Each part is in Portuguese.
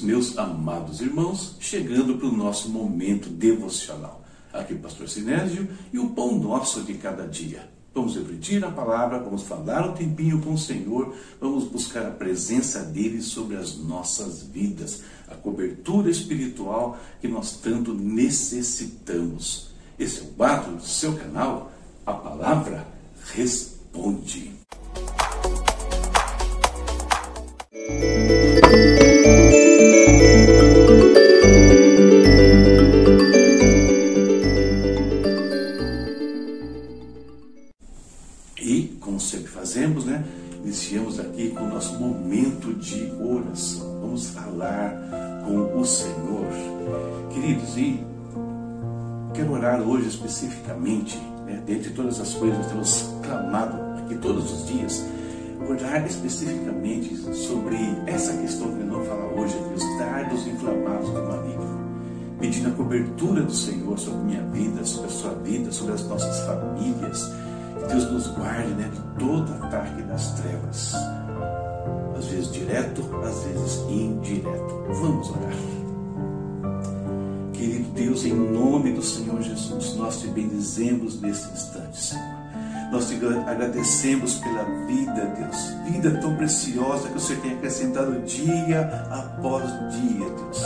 Meus amados irmãos, chegando para o nosso momento devocional. Aqui pastor Sinésio e o pão nosso de cada dia. Vamos refletir a palavra, vamos falar um tempinho com o Senhor, vamos buscar a presença dele sobre as nossas vidas, a cobertura espiritual que nós tanto necessitamos. Esse é o quadro do seu canal, a palavra responde. E, fazemos, né? Iniciamos aqui com o nosso momento de oração. Vamos falar com o Senhor. Queridos, e quero orar hoje especificamente, né, dentre todas as coisas que temos clamado aqui todos os dias, orar especificamente sobre essa questão que nós vamos falar hoje, os dardos inflamados do maligno. Pedindo a cobertura do Senhor sobre minha vida, sobre a sua vida, sobre as nossas famílias Deus nos guarde né, de todo ataque das trevas. Às vezes direto, às vezes indireto. Vamos orar. Querido Deus, em nome do Senhor Jesus, nós te bendizemos nesse instante, Senhor. Nós te agradecemos pela vida, Deus. Vida tão preciosa que o Senhor tem acrescentado dia após dia, Deus.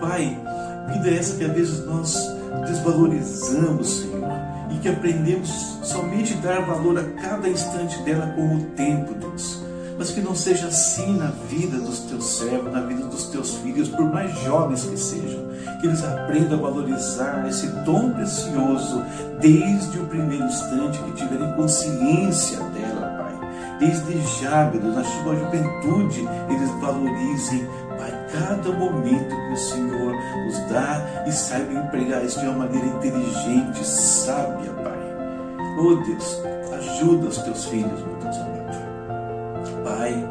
Pai, vida essa que às vezes nós desvalorizamos, Senhor e que aprendemos somente dar valor a cada instante dela com o tempo, Deus. Mas que não seja assim na vida dos teus servos, na vida dos teus filhos, por mais jovens que sejam, que eles aprendam a valorizar esse dom precioso desde o primeiro instante que tiverem consciência dela. Desde já, meu Deus, na sua juventude, eles valorizem Pai, cada momento que o Senhor nos dá e saiba empregar isso de uma maneira inteligente, sábia, Pai. Oh Deus, ajuda os teus filhos, meu Deus amado. Pai,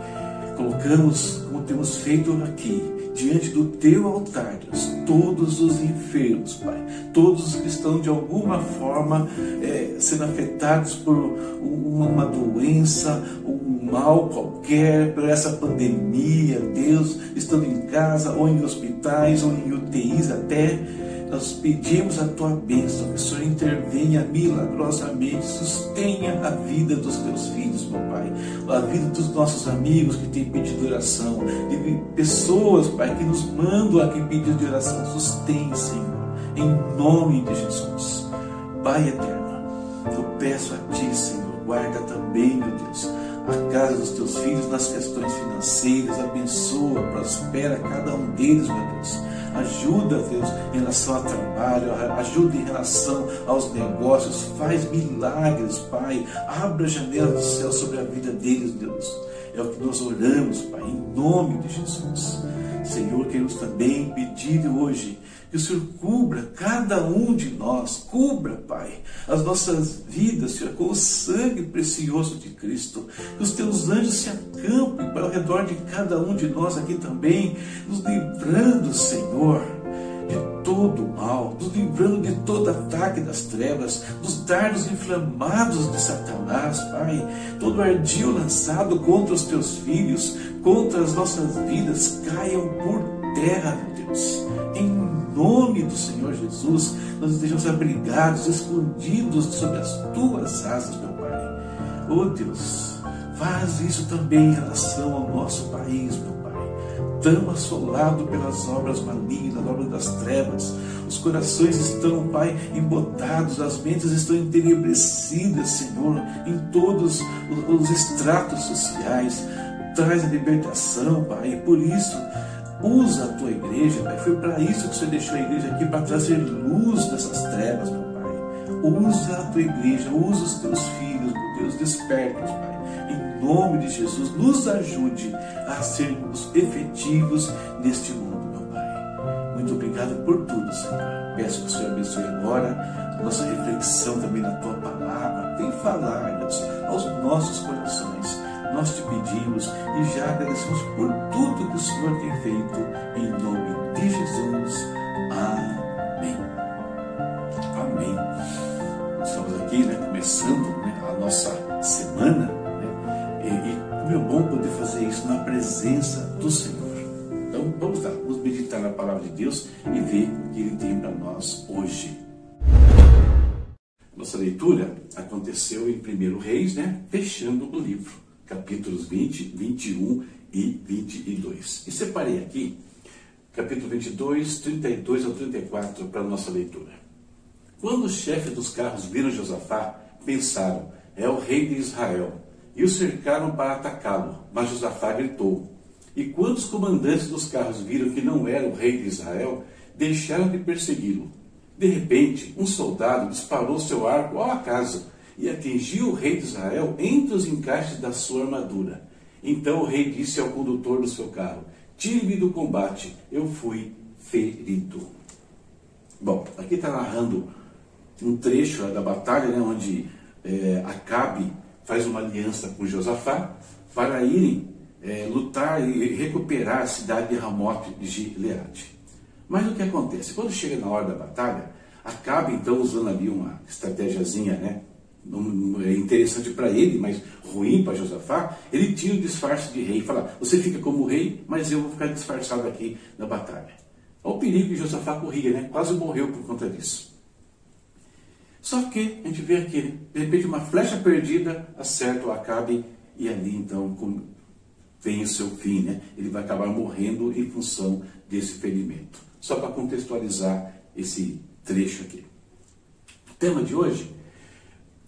colocamos, como temos feito aqui, diante do teu altar, Deus, todos os enfermos, Pai, todos os que estão de alguma forma é, sendo afetados por uma doença, mal qualquer, por essa pandemia, Deus, estando em casa ou em hospitais ou em UTIs até nós pedimos a tua bênção, que o Senhor intervenha milagrosamente, sustenha a vida dos teus filhos, meu Pai, a vida dos nossos amigos que têm pedido oração, de pessoas, Pai, que nos mandam aqui pedido de oração, sustém, Senhor, em nome de Jesus. Pai eterno, eu peço a Ti, Senhor, guarda também, meu Deus, a casa dos teus filhos nas questões financeiras, abençoa, prospera cada um deles, meu Deus Ajuda, Deus, em relação ao trabalho, ajuda em relação aos negócios, faz milagres, Pai. Abra a janela do céu sobre a vida deles, Deus. É o que nós oramos, Pai, em nome de Jesus. Senhor, queremos também pedir hoje que o Senhor cubra cada um de nós, cubra, Pai, as nossas vidas, Senhor, com o sangue precioso de Cristo. Que os teus anjos se acampem para o redor de cada um de nós aqui também, nos livrando, Senhor, de todo mal, nos livrando de todo ataque das trevas, dos dardos inflamados de Satanás, Pai, todo ardil lançado contra os teus filhos, contra as nossas vidas, caiam por terra, meu Deus. Em nome do Senhor Jesus, nós estejamos abrigados, escondidos sob as tuas asas, meu Pai. Oh Deus, faz isso também em relação ao nosso país, meu Pai. Tão assolado pelas obras malignas, obras das trevas. Os corações estão, Pai, embotados, as mentes estão entenebrecidas, Senhor, em todos os estratos sociais. Traz a libertação, Pai, por isso Usa a tua igreja, Pai. Foi para isso que o Senhor deixou a igreja aqui, para trazer luz dessas trevas, meu Pai. Usa a tua igreja, usa os teus filhos, meu Deus, desperta-os, Pai. Em nome de Jesus, nos ajude a sermos efetivos neste mundo, meu Pai. Muito obrigado por tudo, Senhor. Peço que o Senhor abençoe agora nossa reflexão também na tua palavra. Vem falar, Deus, aos nossos corações nós te pedimos e já agradecemos por tudo que o Senhor tem feito, em nome de Jesus. Amém. Amém. Estamos aqui, né, começando né, a nossa semana, né, e, como é bom poder fazer fazer isso na presença do Senhor. Então vamos lá, vamos meditar na palavra de Deus e ver o que Ele tem para nós hoje. Nossa leitura aconteceu em 1 Reis, né? fechando o livro, capítulos 20, 21 e 22. E separei aqui capítulo 22, 32 ao 34 para nossa leitura. Quando os chefes dos carros viram Josafá, pensaram: é o rei de Israel. E o cercaram para atacá-lo. Mas Josafá gritou. E quando os comandantes dos carros viram que não era o rei de Israel, deixaram de persegui-lo. De repente, um soldado disparou seu arco ao acaso e atingiu o rei de Israel entre os encaixes da sua armadura. Então o rei disse ao condutor do seu carro: Tire-me do combate, eu fui ferido. Bom, aqui está narrando um trecho da batalha, né, onde é, Acabe faz uma aliança com Josafá para irem é, lutar e recuperar a cidade de Ramote de Gileade. Mas o que acontece? Quando chega na hora da batalha, Acabe então usando ali uma estratégiazinha, né? É interessante para ele, mas ruim para Josafá, ele tira o disfarce de rei fala: Você fica como rei, mas eu vou ficar disfarçado aqui na batalha. Olha o perigo que Josafá corria, né? Quase morreu por conta disso. Só que a gente vê aqui, de repente, uma flecha perdida acerta o Acabe e ali então vem o seu fim, né? Ele vai acabar morrendo em função desse ferimento. Só para contextualizar esse trecho aqui. O tema de hoje,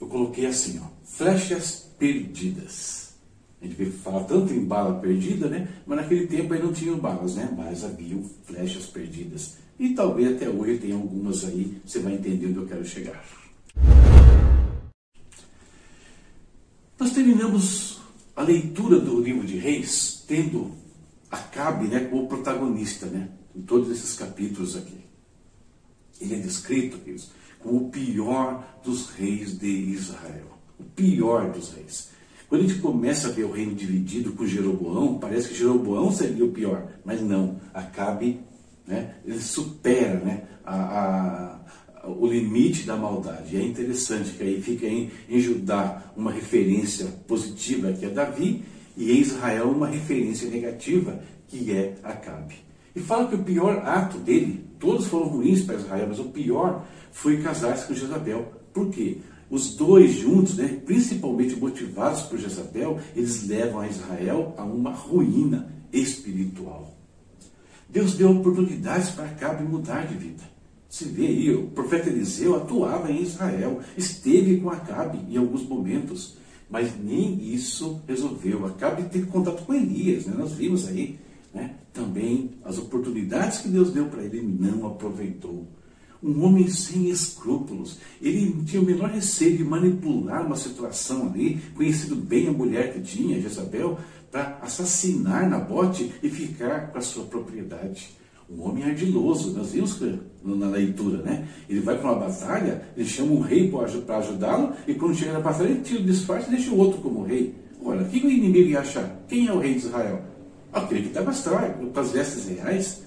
eu coloquei assim, ó, flechas perdidas. A gente fala tanto em bala perdida, né? Mas naquele tempo aí não tinham balas, né? Mas haviam flechas perdidas. E talvez até hoje tenha algumas aí, você vai entender onde eu quero chegar. Nós terminamos a leitura do livro de Reis tendo Acabe né, como protagonista né, em todos esses capítulos aqui. Ele é descrito, queridos, como o pior dos reis de Israel. O pior dos reis. Quando a gente começa a ver o reino dividido com Jeroboão, parece que Jeroboão seria o pior, mas não. Acabe, né, ele supera né, a, a o limite da maldade. E é interessante que aí fica em, em Judá uma referência positiva, que é Davi, e em Israel uma referência negativa, que é Acabe. E fala que o pior ato dele, todos foram ruins para Israel, mas o pior foi casar-se com Jezabel. Por quê? Os dois juntos, né, principalmente motivados por Jezabel, eles levam a Israel a uma ruína espiritual. Deus deu oportunidades para Acabe mudar de vida. Se vê aí, o profeta Eliseu atuava em Israel, esteve com Acabe em alguns momentos, mas nem isso resolveu. Acabe teve contato com Elias, né? nós vimos aí né? também as oportunidades que Deus deu para ele, ele não aproveitou. Um homem sem escrúpulos, ele tinha o menor receio de manipular uma situação ali, conhecido bem a mulher que tinha, Jezabel, para assassinar Nabote e ficar com a sua propriedade um homem ardiloso, nós vimos na leitura, né? Ele vai para uma batalha, ele chama um rei para ajudá-lo, e quando chega na batalha, ele tira o disfarce e deixa o outro como rei. Olha, o que o inimigo ia achar? Quem é o rei de Israel? Estava estranho, com as vestes reais.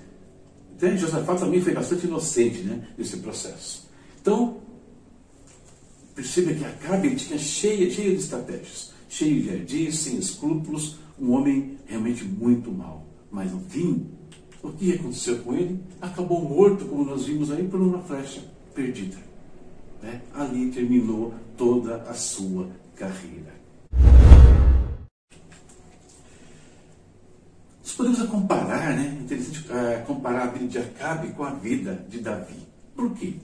Então, Josafá também foi bastante inocente né, nesse processo. Então, perceba que Acabe tinha cheia, cheia de estratégias, cheio de ardis, sem escrúpulos, um homem realmente muito mau. Mas no fim, o que aconteceu com ele? Acabou morto, como nós vimos aí, por uma flecha perdida. Né? Ali terminou toda a sua carreira. Comparar, né? Interessante uh, comparar a vida de Acabe com a vida de Davi. Por quê?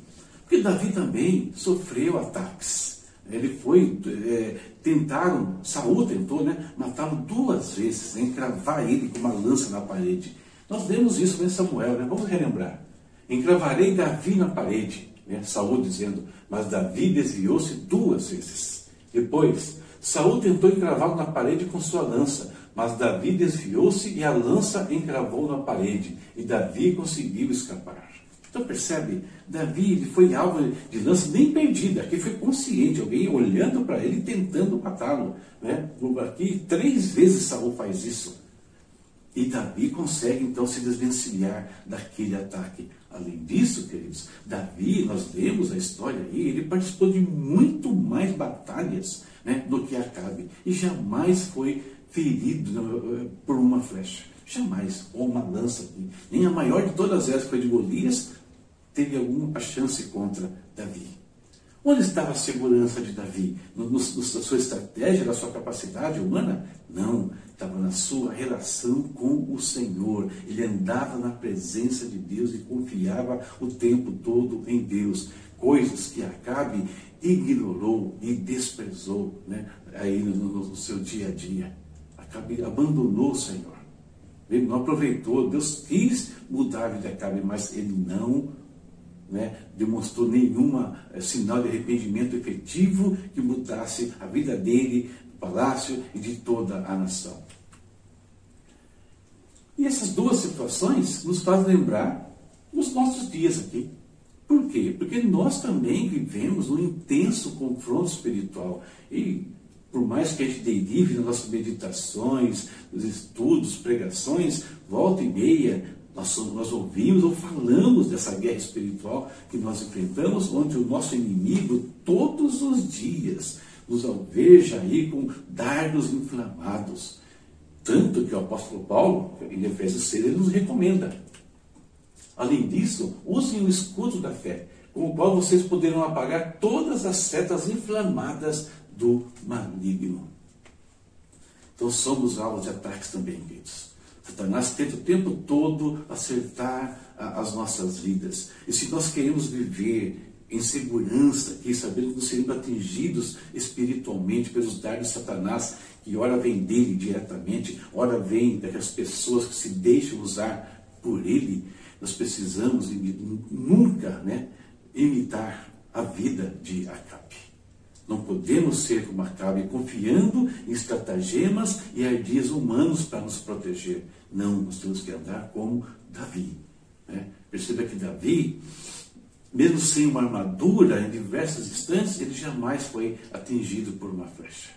Porque Davi também sofreu ataques. Ele foi, é, tentaram, Saul tentou, né, matá-lo duas vezes, né, encravar ele com uma lança na parede. Nós vemos isso em Samuel, né? vamos relembrar. Encravarei Davi na parede, né? Saul dizendo, mas Davi desviou-se duas vezes. Depois, Saul tentou encravá-lo na parede com sua lança, mas Davi desviou-se e a lança encravou na parede, e Davi conseguiu escapar. Então percebe, Davi ele foi alvo de lança nem perdida, aqui foi consciente, alguém olhando para ele tentando matá-lo. Né? Aqui três vezes Saul faz isso. E Davi consegue então se desvencilhar daquele ataque. Além disso, queridos, Davi, nós lemos a história aí, ele participou de muito mais batalhas né, do que Acabe e jamais foi ferido né, por uma flecha. Jamais. Ou uma lança. Nem a maior de todas elas, que foi de Golias, teve alguma chance contra Davi. Onde estava a segurança de Davi? No, no, na sua estratégia, na sua capacidade humana? Não, estava na sua relação com o Senhor. Ele andava na presença de Deus e confiava o tempo todo em Deus. Coisas que Acabe ignorou e desprezou né, aí no, no seu dia a dia. Abandonou o Senhor. Ele não aproveitou. Deus quis mudar a vida de Acabe, mas ele não né, demonstrou nenhum é, sinal de arrependimento efetivo que mudasse a vida dele, do palácio e de toda a nação. E essas duas situações nos fazem lembrar os nossos dias aqui. Por quê? Porque nós também vivemos um intenso confronto espiritual. E por mais que a gente derive nas nossas meditações, nos estudos, pregações, volta e meia, nós, nós ouvimos ou falamos dessa guerra espiritual que nós enfrentamos, onde o nosso inimigo todos os dias nos alveja aí com dardos inflamados. Tanto que o apóstolo Paulo, em Efésios 6, ele nos recomenda. Além disso, usem o escudo da fé, com o qual vocês poderão apagar todas as setas inflamadas do maligno. Então somos alvos de ataques também, queridos. Satanás tenta o tempo todo acertar as nossas vidas. E se nós queremos viver em segurança aqui, sabendo que seremos atingidos espiritualmente pelos dardos de Satanás, que ora vem dele diretamente, ora vem daquelas pessoas que se deixam usar por ele, nós precisamos nunca né, imitar a vida de Acabe. Não podemos ser como Acabe, confiando em estratagemas e ardis humanos para nos proteger. Não, nós temos que andar como Davi. Né? Perceba que Davi, mesmo sem uma armadura, em diversos instantes, ele jamais foi atingido por uma flecha.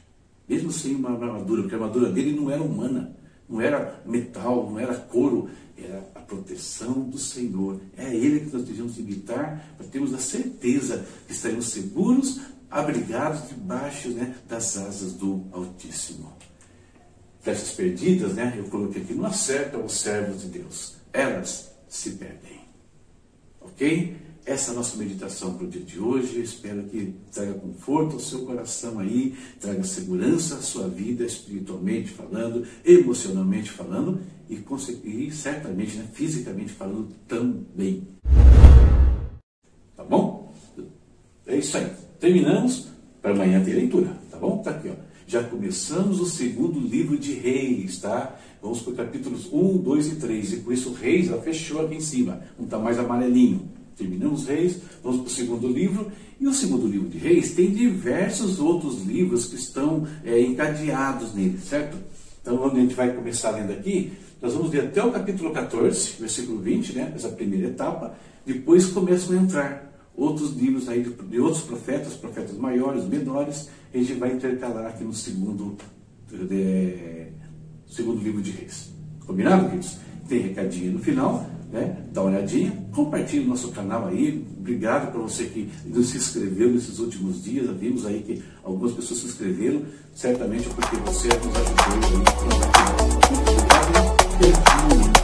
Mesmo sem uma armadura, porque a armadura dele não era humana, não era metal, não era couro, era a proteção do Senhor. É a Ele que nós devemos imitar para termos a certeza que estaremos seguros abrigados debaixo né, das asas do Altíssimo. Flechas perdidas, né, eu coloquei aqui, não acertam os servos de Deus, elas se perdem. Ok? Essa é a nossa meditação para o dia de hoje. Espero que traga conforto ao seu coração aí, traga segurança à sua vida, espiritualmente falando, emocionalmente falando e, e certamente, né, fisicamente falando também. Tá bom? É isso aí. Terminamos para amanhã ter leitura, tá bom? Tá aqui, ó. Já começamos o segundo livro de Reis, tá? Vamos para capítulos 1, 2 e 3. E por isso Reis, ela fechou aqui em cima. Não está mais amarelinho. Terminamos Reis, vamos para o segundo livro. E o segundo livro de Reis tem diversos outros livros que estão é, encadeados nele, certo? Então, onde a gente vai começar lendo aqui, nós vamos ler até o capítulo 14, versículo 20, né? Essa primeira etapa. Depois começam a entrar outros livros aí de, outros profetas, profetas maiores, menores, a gente vai intercalar aqui no segundo, de, segundo livro de Reis. Combinado, queridos? Tem recadinho no final, né? Dá uma olhadinha, compartilhe o nosso canal aí. Obrigado para você que nos se inscreveu nesses últimos dias. Vimos aí que algumas pessoas se inscreveram, certamente porque você nos ajudou aí. Obrigado.